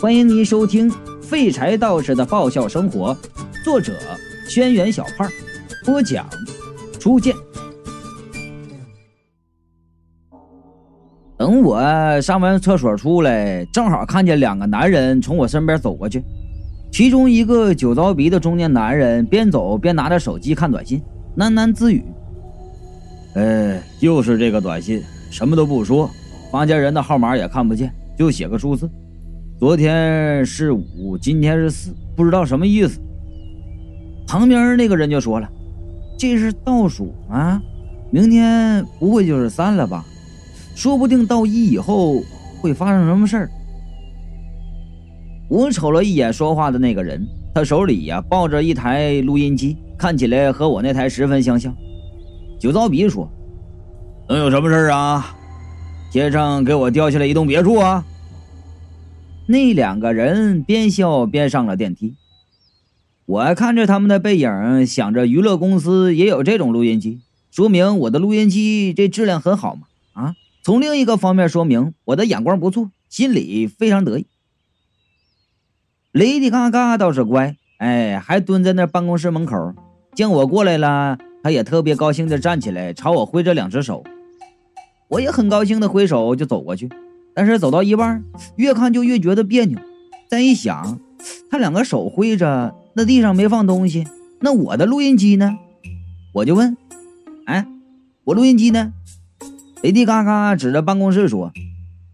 欢迎您收听《废柴道士的爆笑生活》，作者：轩辕小胖，播讲：初见。等我上完厕所出来，正好看见两个男人从我身边走过去，其中一个酒糟鼻的中年男人边走边拿着手机看短信，喃喃自语：“哎，又是这个短信，什么都不说，房间人的号码也看不见，就写个数字。”昨天是五，今天是四，不知道什么意思。旁边那个人就说了：“这是倒数啊，明天不会就是三了吧？说不定到一以后会发生什么事儿。”我瞅了一眼说话的那个人，他手里呀抱着一台录音机，看起来和我那台十分相像。酒糟鼻说：“能有什么事儿啊？天上给我掉下来一栋别墅啊？”那两个人边笑边上了电梯。我看着他们的背影，想着娱乐公司也有这种录音机，说明我的录音机这质量很好嘛。啊，从另一个方面说明我的眼光不错，心里非常得意。Lady Gaga 倒是乖，哎，还蹲在那办公室门口，见我过来了，他也特别高兴的站起来，朝我挥着两只手。我也很高兴的挥手就走过去。但是走到一半，越看就越觉得别扭。再一想，他两个手挥着，那地上没放东西，那我的录音机呢？我就问：“哎，我录音机呢？”雷迪嘎嘎指着办公室说：“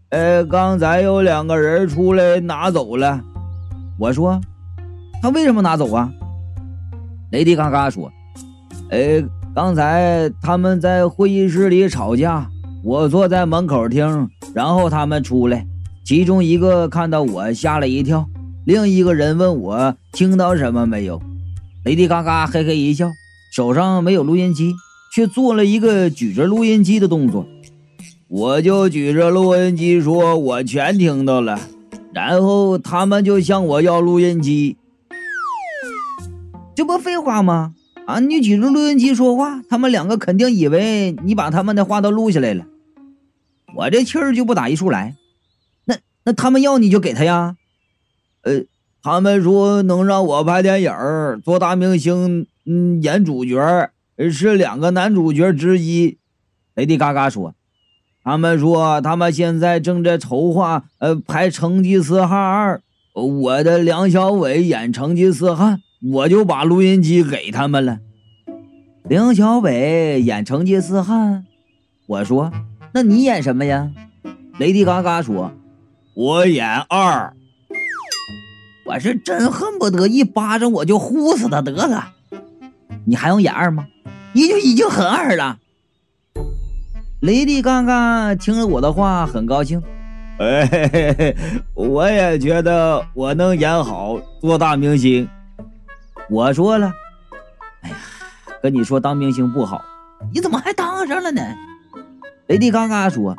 呃，刚才有两个人出来拿走了。”我说：“他为什么拿走啊？”雷迪嘎嘎说：“呃，刚才他们在会议室里吵架。”我坐在门口听，然后他们出来，其中一个看到我吓了一跳，另一个人问我听到什么没有。雷迪嘎嘎嘿嘿一笑，手上没有录音机，却做了一个举着录音机的动作。我就举着录音机说，我全听到了，然后他们就向我要录音机，这不废话吗？啊，你举着录音机说话，他们两个肯定以为你把他们的话都录下来了。我这气儿就不打一处来，那那他们要你就给他呀？呃，他们说能让我拍电影做大明星，嗯，演主角是两个男主角之一。雷迪嘎嘎说，他们说他们现在正在筹划，呃，拍《成吉思汗二》，我的梁小伟演成吉思汗，我就把录音机给他们了。梁小伟演成吉思汗，我说。那你演什么呀？雷迪嘎嘎说：“我演二。”我是真恨不得一巴掌我就呼死他得了。你还用演二吗？你就已经很二了。雷迪嘎嘎听了我的话很高兴。哎嘿嘿，我也觉得我能演好，做大明星。我说了，哎呀，跟你说当明星不好，你怎么还当上了呢？雷迪嘎嘎说：“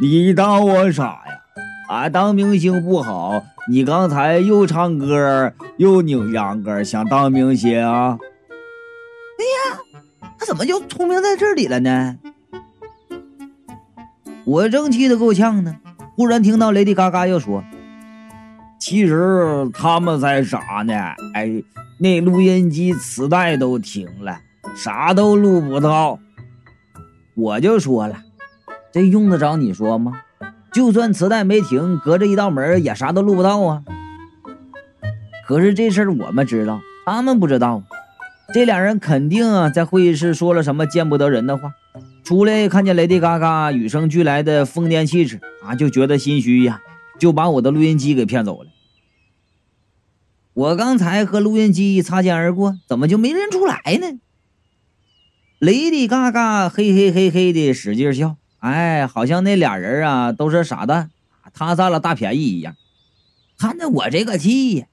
你当我傻呀？啊，当明星不好。你刚才又唱歌又扭秧歌，想当明星？哎呀，他怎么就聪明在这里了呢？我正气得够呛呢，忽然听到雷迪嘎嘎又说：‘其实他们才傻呢。哎，那录音机磁带都停了，啥都录不到。’”我就说了，这用得着你说吗？就算磁带没停，隔着一道门也啥都录不到啊。可是这事儿我们知道，他们不知道。这俩人肯定啊，在会议室说了什么见不得人的话，出来看见雷迪嘎嘎与生俱来的疯癫气质啊，就觉得心虚呀，就把我的录音机给骗走了。我刚才和录音机擦肩而过，怎么就没认出来呢？雷迪嘎嘎嘿嘿嘿嘿的使劲笑，哎，好像那俩人啊都是傻蛋，他占了大便宜一样。看着我这个气呀！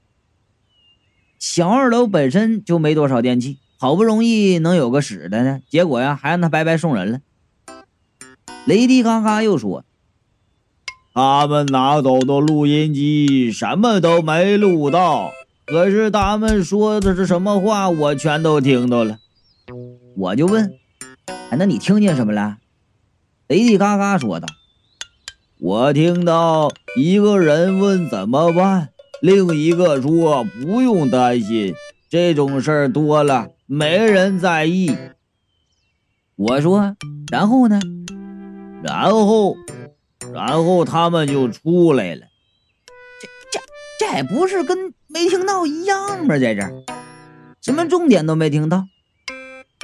小二楼本身就没多少电器，好不容易能有个使的呢，结果呀还让他白白送人了。雷迪嘎嘎又说：“他们拿走的录音机什么都没录到，可是他们说的是什么话，我全都听到了。”我就问：“哎，那你听见什么了？”雷迪嘎嘎说道：“我听到一个人问怎么办，另一个说不用担心，这种事儿多了，没人在意。我说，然后呢？然后，然后他们就出来了。这这这不是跟没听到一样吗？在这儿，什么重点都没听到。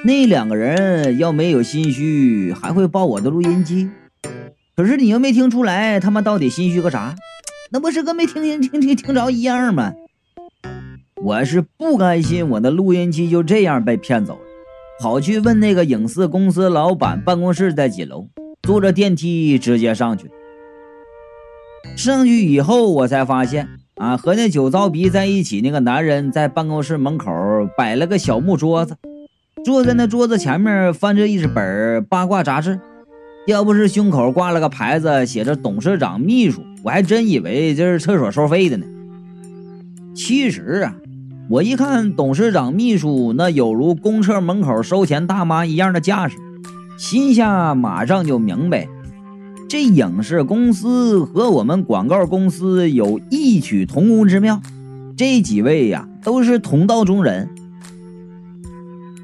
那两个人要没有心虚，还会爆我的录音机。可是你又没听出来，他们到底心虚个啥？那不是跟没听听听听听着一样吗？我是不甘心我的录音机就这样被骗走了，跑去问那个影视公司老板办公室在几楼，坐着电梯直接上去。上去以后，我才发现啊，和那酒糟鼻在一起那个男人在办公室门口摆了个小木桌子。坐在那桌子前面翻着一本八卦杂志，要不是胸口挂了个牌子写着“董事长秘书”，我还真以为这是厕所收费的呢。其实啊，我一看董事长秘书那有如公厕门口收钱大妈一样的架势，心下马上就明白，这影视公司和我们广告公司有异曲同工之妙。这几位呀，都是同道中人。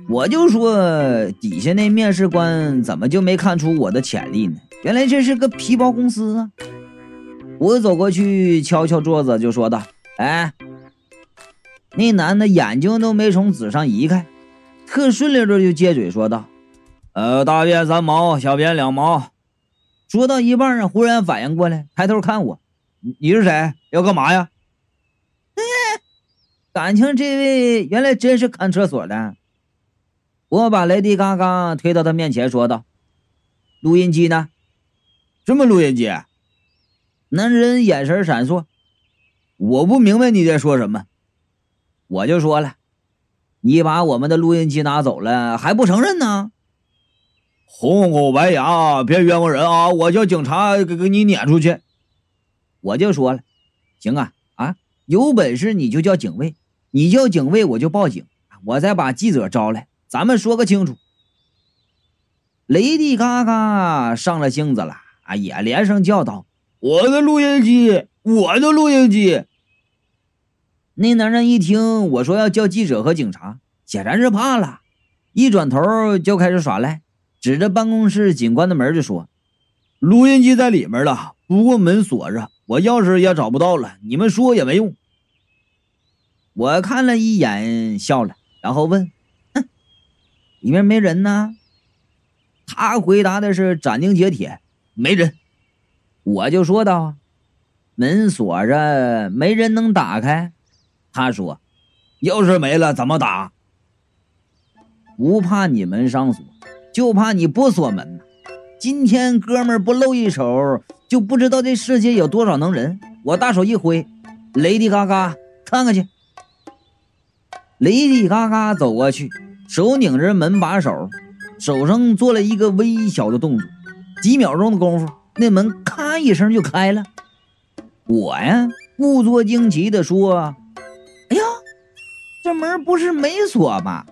我就说底下那面试官怎么就没看出我的潜力呢？原来这是个皮包公司啊！我走过去敲敲桌子，就说道：“哎，那男的眼睛都没从纸上移开，特顺溜的就接嘴说道：‘呃，大便三毛，小便两毛。’说到一半啊，忽然反应过来，抬头看我：‘你是谁？要干嘛呀？’感情这位原来真是看厕所的。”我把雷迪嘎嘎推到他面前，说道：“录音机呢？什么录音机？”男人眼神闪烁，我不明白你在说什么。我就说了：“你把我们的录音机拿走了，还不承认呢？”红口白牙，别冤枉人啊！我叫警察给给你撵出去。我就说了：“行啊，啊，有本事你就叫警卫，你叫警卫我就报警，我再把记者招来。”咱们说个清楚。雷迪嘎嘎上了性子了啊，也连声叫道：“我的录音机，我的录音机！”那男人一听我说要叫记者和警察，显然是怕了，一转头就开始耍赖，指着办公室警官的门就说：“录音机在里面了，不过门锁着，我钥匙也找不到了，你们说也没用。”我看了一眼，笑了，然后问。里面没人呢，他回答的是斩钉截铁：“没人。”我就说道：“门锁着，没人能打开。”他说：“钥匙没了怎么打？不怕你门上锁，就怕你不锁门。今天哥们不露一手，就不知道这世界有多少能人。”我大手一挥：“雷迪嘎嘎，看看去。”雷迪嘎嘎走过去。手拧着门把手，手上做了一个微小的动作，几秒钟的功夫，那门咔一声就开了。我呀，故作惊奇的说：“哎呀，这门不是没锁吗？”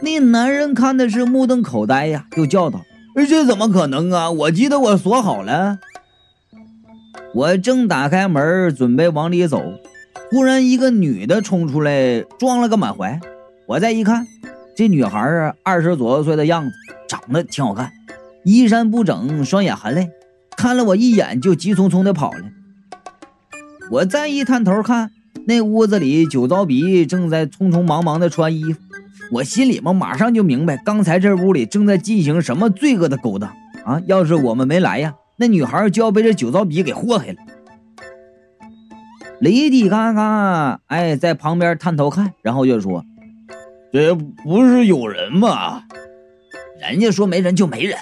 那男人看的是目瞪口呆呀，就叫道：“这怎么可能啊？我记得我锁好了。”我正打开门准备往里走，忽然一个女的冲出来，撞了个满怀。我再一看，这女孩啊，二十左右岁的样子，长得挺好看，衣衫不整，双眼含泪，看了我一眼就急匆匆的跑了。我再一探头看，那屋子里酒糟鼻正在匆匆忙忙的穿衣服，我心里面马上就明白，刚才这屋里正在进行什么罪恶的勾当啊！要是我们没来呀，那女孩就要被这酒糟鼻给祸害了。雷迪嘎嘎，哎，在旁边探头看，然后就说。这不是有人吗？人家说没人就没人。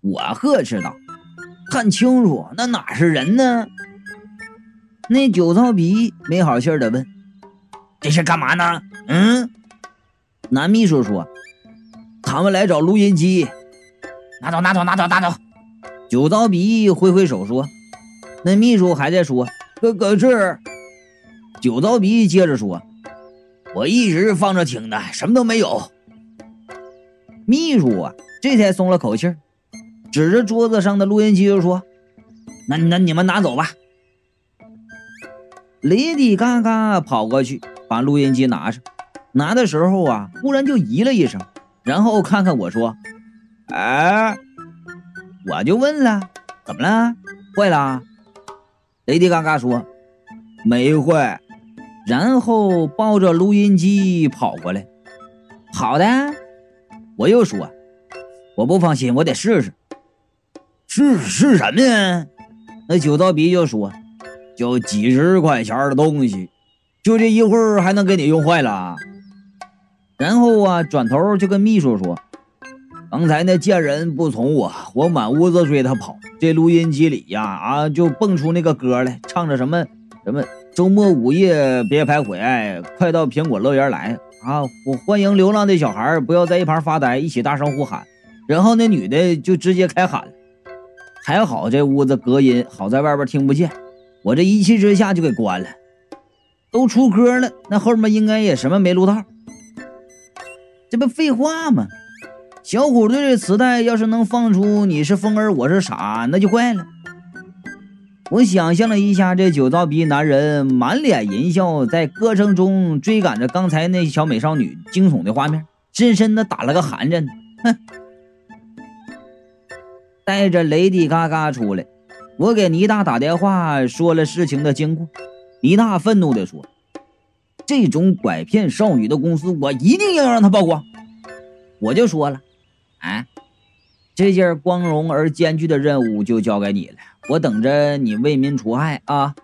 我呵斥道：“看清楚，那哪是人呢？”那酒糟鼻没好气的问：“这是干嘛呢？”嗯，男秘书说：“他们来找录音机，拿走，拿走，拿走，拿走。”酒糟鼻挥挥手说：“那秘书还在说，可可是。”酒糟鼻接着说。我一直放着听的，什么都没有。秘书啊，这才松了口气儿，指着桌子上的录音机就说：“那那你们拿走吧。雷迪嘎嘎跑过去把录音机拿上，拿的时候啊，忽然就咦了一声，然后看看我说：“哎。”我就问了：“怎么了？坏了？”雷迪嘎嘎说：“没坏。”然后抱着录音机跑过来。好的，我又说：“我不放心，我得试试。”试试什么呀？那酒道鼻就说：“就几十块钱的东西，就这一会儿还能给你用坏了？”然后啊，转头就跟秘书说。刚才那贱人不从我，我满屋子追他跑。这录音机里呀，啊，就蹦出那个歌来，唱着什么什么周末午夜别徘徊，快到苹果乐园来啊！我欢迎流浪的小孩，不要在一旁发呆，一起大声呼喊。然后那女的就直接开喊。还好这屋子隔音，好在外边听不见。我这一气之下就给关了。都出歌了，那后面应该也什么没录到。这不废话吗？小虎队的磁带要是能放出“你是风儿，我是傻”，那就怪了。我想象了一下，这酒糟鼻男人满脸淫笑，在歌声中追赶着刚才那小美少女惊悚的画面，深深的打了个寒颤。哼！带着雷迪嘎嘎出来，我给倪大打电话说了事情的经过。倪大愤怒地说：“这种拐骗少女的公司，我一定要让他曝光。”我就说了。哎，这件光荣而艰巨的任务就交给你了，我等着你为民除害啊！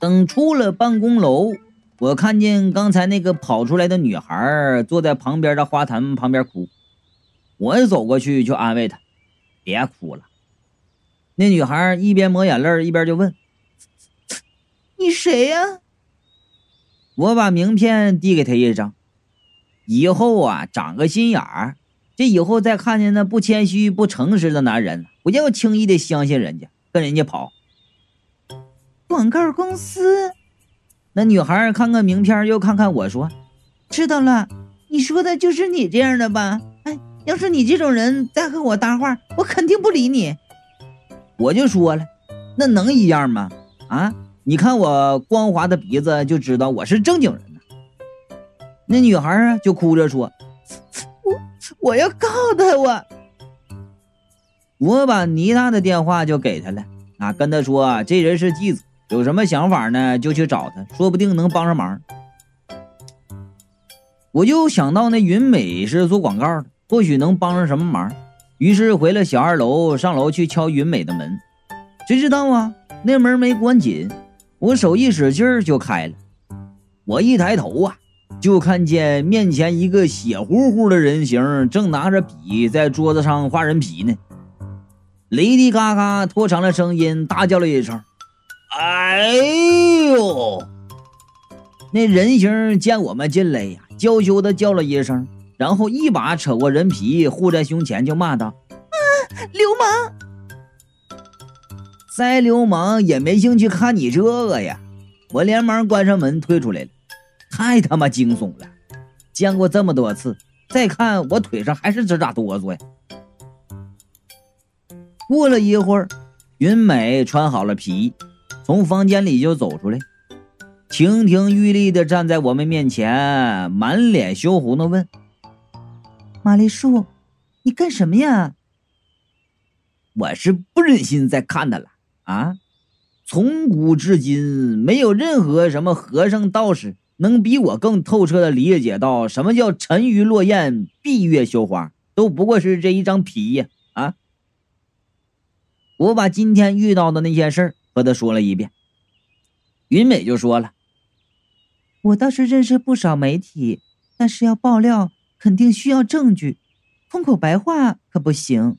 等出了办公楼，我看见刚才那个跑出来的女孩坐在旁边的花坛旁边哭，我走过去就安慰她：“别哭了。”那女孩一边抹眼泪一边就问：“你谁呀？”我把名片递给她一张。以后啊，长个心眼儿，这以后再看见那不谦虚、不诚实的男人，不要轻易的相信人家，跟人家跑。广告公司，那女孩看看名片，又看看我说：“知道了，你说的就是你这样的吧？哎，要是你这种人再和我搭话，我肯定不理你。”我就说了，那能一样吗？啊，你看我光滑的鼻子，就知道我是正经人。那女孩啊，就哭着说：“我 我要告他！我我把倪娜的电话就给他了啊，跟他说这人是继子，有什么想法呢，就去找他，说不定能帮上忙。”我就想到那云美是做广告的，或许能帮上什么忙，于是回了小二楼，上楼去敲云美的门。谁知道啊，那门没关紧，我手一使劲儿就开了。我一抬头啊。就看见面前一个血乎乎的人形，正拿着笔在桌子上画人皮呢。雷迪嘎嘎拖长了声音大叫了一声：“哎呦！”那人形见我们进来呀，娇羞的叫了一声，然后一把扯过人皮护在胸前，就骂道：“啊，流氓！再流氓也没兴趣看你这个呀！”我连忙关上门退出来了。太他妈惊悚了！见过这么多次，再看我腿上还是直打哆嗦呀。过了一会儿，云美穿好了皮衣，从房间里就走出来，亭亭玉立的站在我们面前，满脸羞红的问：“玛丽树，你干什么呀？”我是不忍心再看他了啊！从古至今，没有任何什么和尚道士。能比我更透彻的理解到什么叫沉鱼落雁、闭月羞花，都不过是这一张皮呀！啊！我把今天遇到的那些事儿和他说了一遍。云美就说了：“我倒是认识不少媒体，但是要爆料肯定需要证据，空口白话可不行。”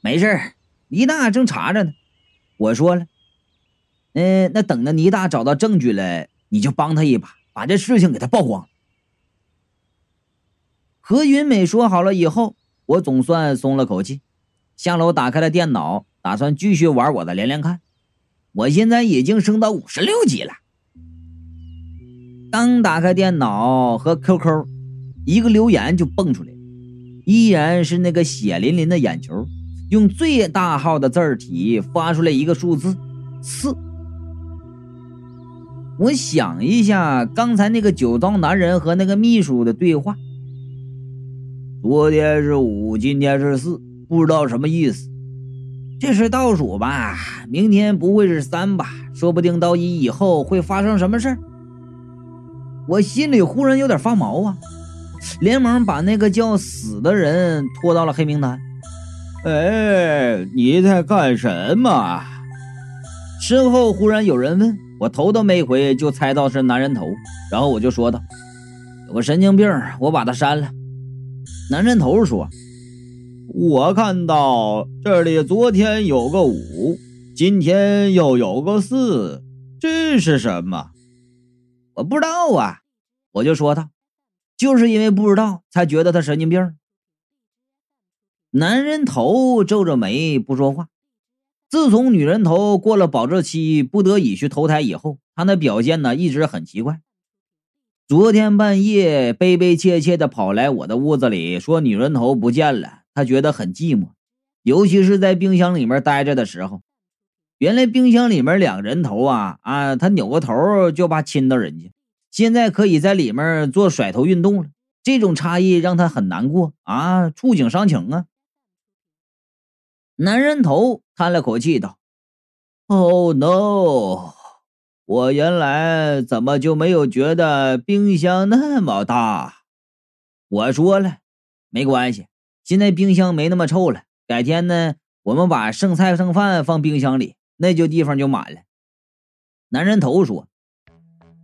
没事儿，倪大正查着呢。我说了：“嗯，那等着倪大找到证据了，你就帮他一把。”把这事情给他曝光。和云美说好了以后，我总算松了口气，下楼打开了电脑，打算继续玩我的连连看。我现在已经升到五十六级了。刚打开电脑和 QQ，一个留言就蹦出来，依然是那个血淋淋的眼球，用最大号的字体发出来一个数字四。我想一下，刚才那个酒糟男人和那个秘书的对话。昨天是五，今天是四，不知道什么意思。这是倒数吧？明天不会是三吧？说不定到一以后会发生什么事儿。我心里忽然有点发毛啊，连忙把那个叫死的人拖到了黑名单。哎，你在干什么？身后忽然有人问我，头都没回就猜到是男人头，然后我就说道：“有个神经病，我把他删了。”男人头说。我看到这里，昨天有个五，今天又有个四，这是什么？我不知道啊，我就说他，就是因为不知道，才觉得他神经病。男人头皱着眉不说话。自从女人头过了保质期，不得已去投胎以后，他那表现呢一直很奇怪。昨天半夜，悲悲切切的跑来我的屋子里，说女人头不见了。他觉得很寂寞，尤其是在冰箱里面待着的时候。原来冰箱里面两个人头啊啊，他扭个头就怕亲到人家。现在可以在里面做甩头运动了，这种差异让他很难过啊，触景伤情啊。男人头叹了口气道：“Oh no，我原来怎么就没有觉得冰箱那么大？”我说了，没关系。现在冰箱没那么臭了，改天呢，我们把剩菜剩饭放冰箱里，那就地方就满了。男人头说：“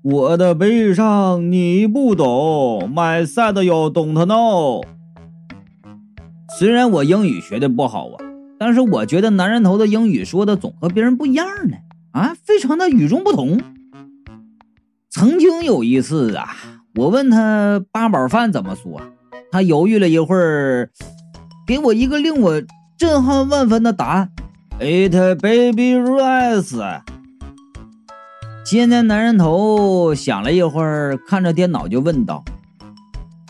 我的悲伤你不懂，My sad you don't know。”虽然我英语学的不好啊，但是我觉得男人头的英语说的总和别人不一样呢，啊，非常的与众不同。曾经有一次啊，我问他八宝饭怎么说。他犹豫了一会儿，给我一个令我震撼万分的答案：“Eat baby rice。”现在男人头想了一会儿，看着电脑就问道：“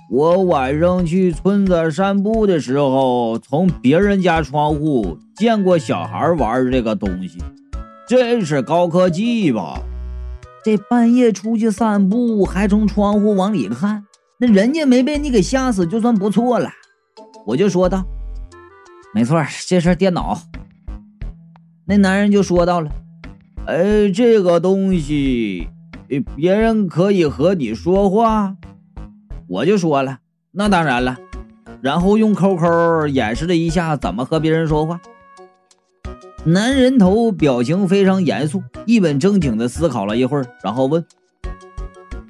我晚上去村子散步的时候，从别人家窗户见过小孩玩这个东西，这是高科技吧？这半夜出去散步，还从窗户往里看。”那人家没被你给吓死，就算不错了。我就说道：“没错，这是电脑。”那男人就说到了：“哎，这个东西，别人可以和你说话。”我就说了：“那当然了。”然后用 QQ 演示了一下怎么和别人说话。男人头表情非常严肃，一本正经的思考了一会儿，然后问：“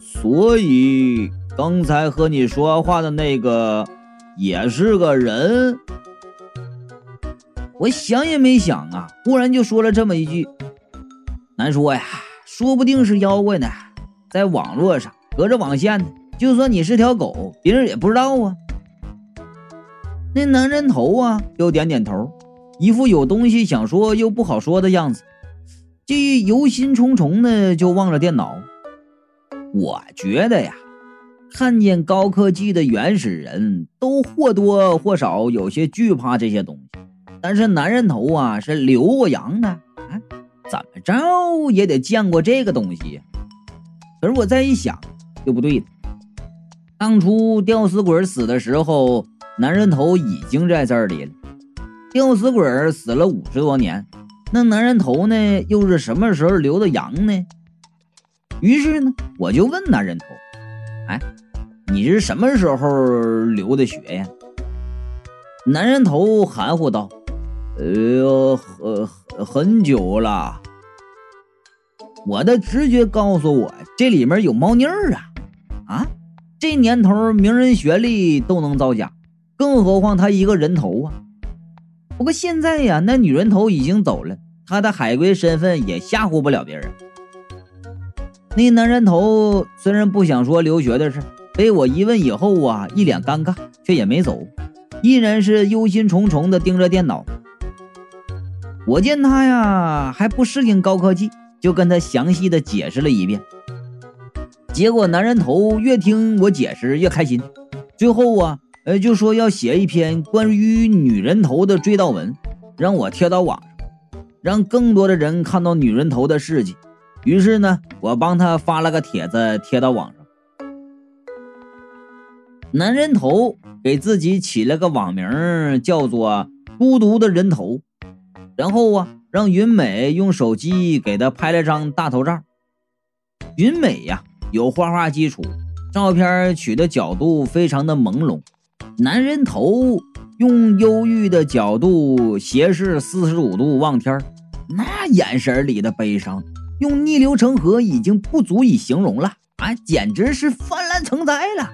所以？”刚才和你说话的那个也是个人，我想也没想啊，忽然就说了这么一句：“难说呀，说不定是妖怪呢，在网络上隔着网线呢。就算你是条狗，别人也不知道啊。”那男人头啊，又点点头，一副有东西想说又不好说的样子，这忧心忡忡的就望着电脑。我觉得呀。看见高科技的原始人都或多或少有些惧怕这些东西，但是男人头啊是留过洋的，啊，怎么着也得见过这个东西。可是我再一想，就不对了。当初吊死鬼死的时候，男人头已经在这里了。吊死鬼死了五十多年，那男人头呢又是什么时候留的洋呢？于是呢，我就问男人头，哎。你是什么时候流的血呀？男人头含糊道：“呃，很很久了。”我的直觉告诉我，这里面有猫腻儿啊！这年头名人学历都能造假，更何况他一个人头啊！不过现在呀，那女人头已经走了，他的海归身份也吓唬不了别人。那男人头虽然不想说留学的事。被我一问以后啊，一脸尴尬，却也没走，依然是忧心忡忡地盯着电脑。我见他呀还不适应高科技，就跟他详细的解释了一遍。结果男人头越听我解释越开心，最后啊，呃，就说要写一篇关于女人头的追悼文，让我贴到网上，让更多的人看到女人头的事迹。于是呢，我帮他发了个帖子贴到网上。男人头给自己起了个网名，叫做“孤独的人头”，然后啊，让云美用手机给他拍了张大头照。云美呀，有画画基础，照片取的角度非常的朦胧。男人头用忧郁的角度斜视四十五度望天那眼神里的悲伤。用逆流成河已经不足以形容了啊，简直是泛滥成灾了。